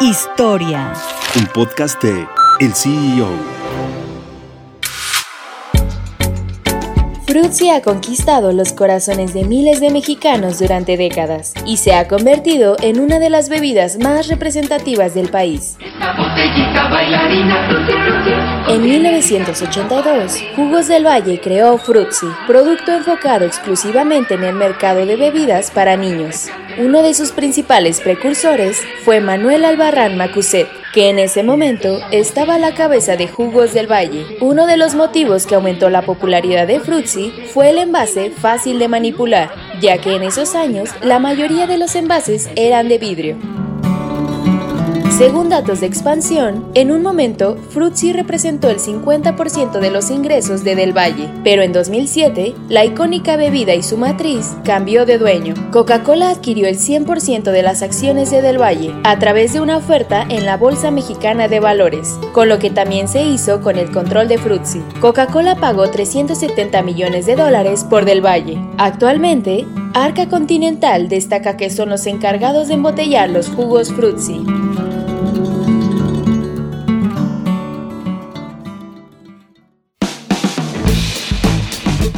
Historia. Un podcast de El CEO. Fruitsy ha conquistado los corazones de miles de mexicanos durante décadas y se ha convertido en una de las bebidas más representativas del país. En 1982, Jugos del Valle creó Fruitsy, producto enfocado exclusivamente en el mercado de bebidas para niños. Uno de sus principales precursores fue Manuel Albarrán Macuset, que en ese momento estaba a la cabeza de Jugos del Valle. Uno de los motivos que aumentó la popularidad de Fruitsy fue el envase fácil de manipular, ya que en esos años la mayoría de los envases eran de vidrio. Según datos de expansión, en un momento Fruitsy representó el 50% de los ingresos de Del Valle, pero en 2007 la icónica bebida y su matriz cambió de dueño. Coca-Cola adquirió el 100% de las acciones de Del Valle a través de una oferta en la Bolsa Mexicana de Valores, con lo que también se hizo con el control de Fruitsy. Coca-Cola pagó 370 millones de dólares por Del Valle. Actualmente, Arca Continental destaca que son los encargados de embotellar los jugos Fruitsy.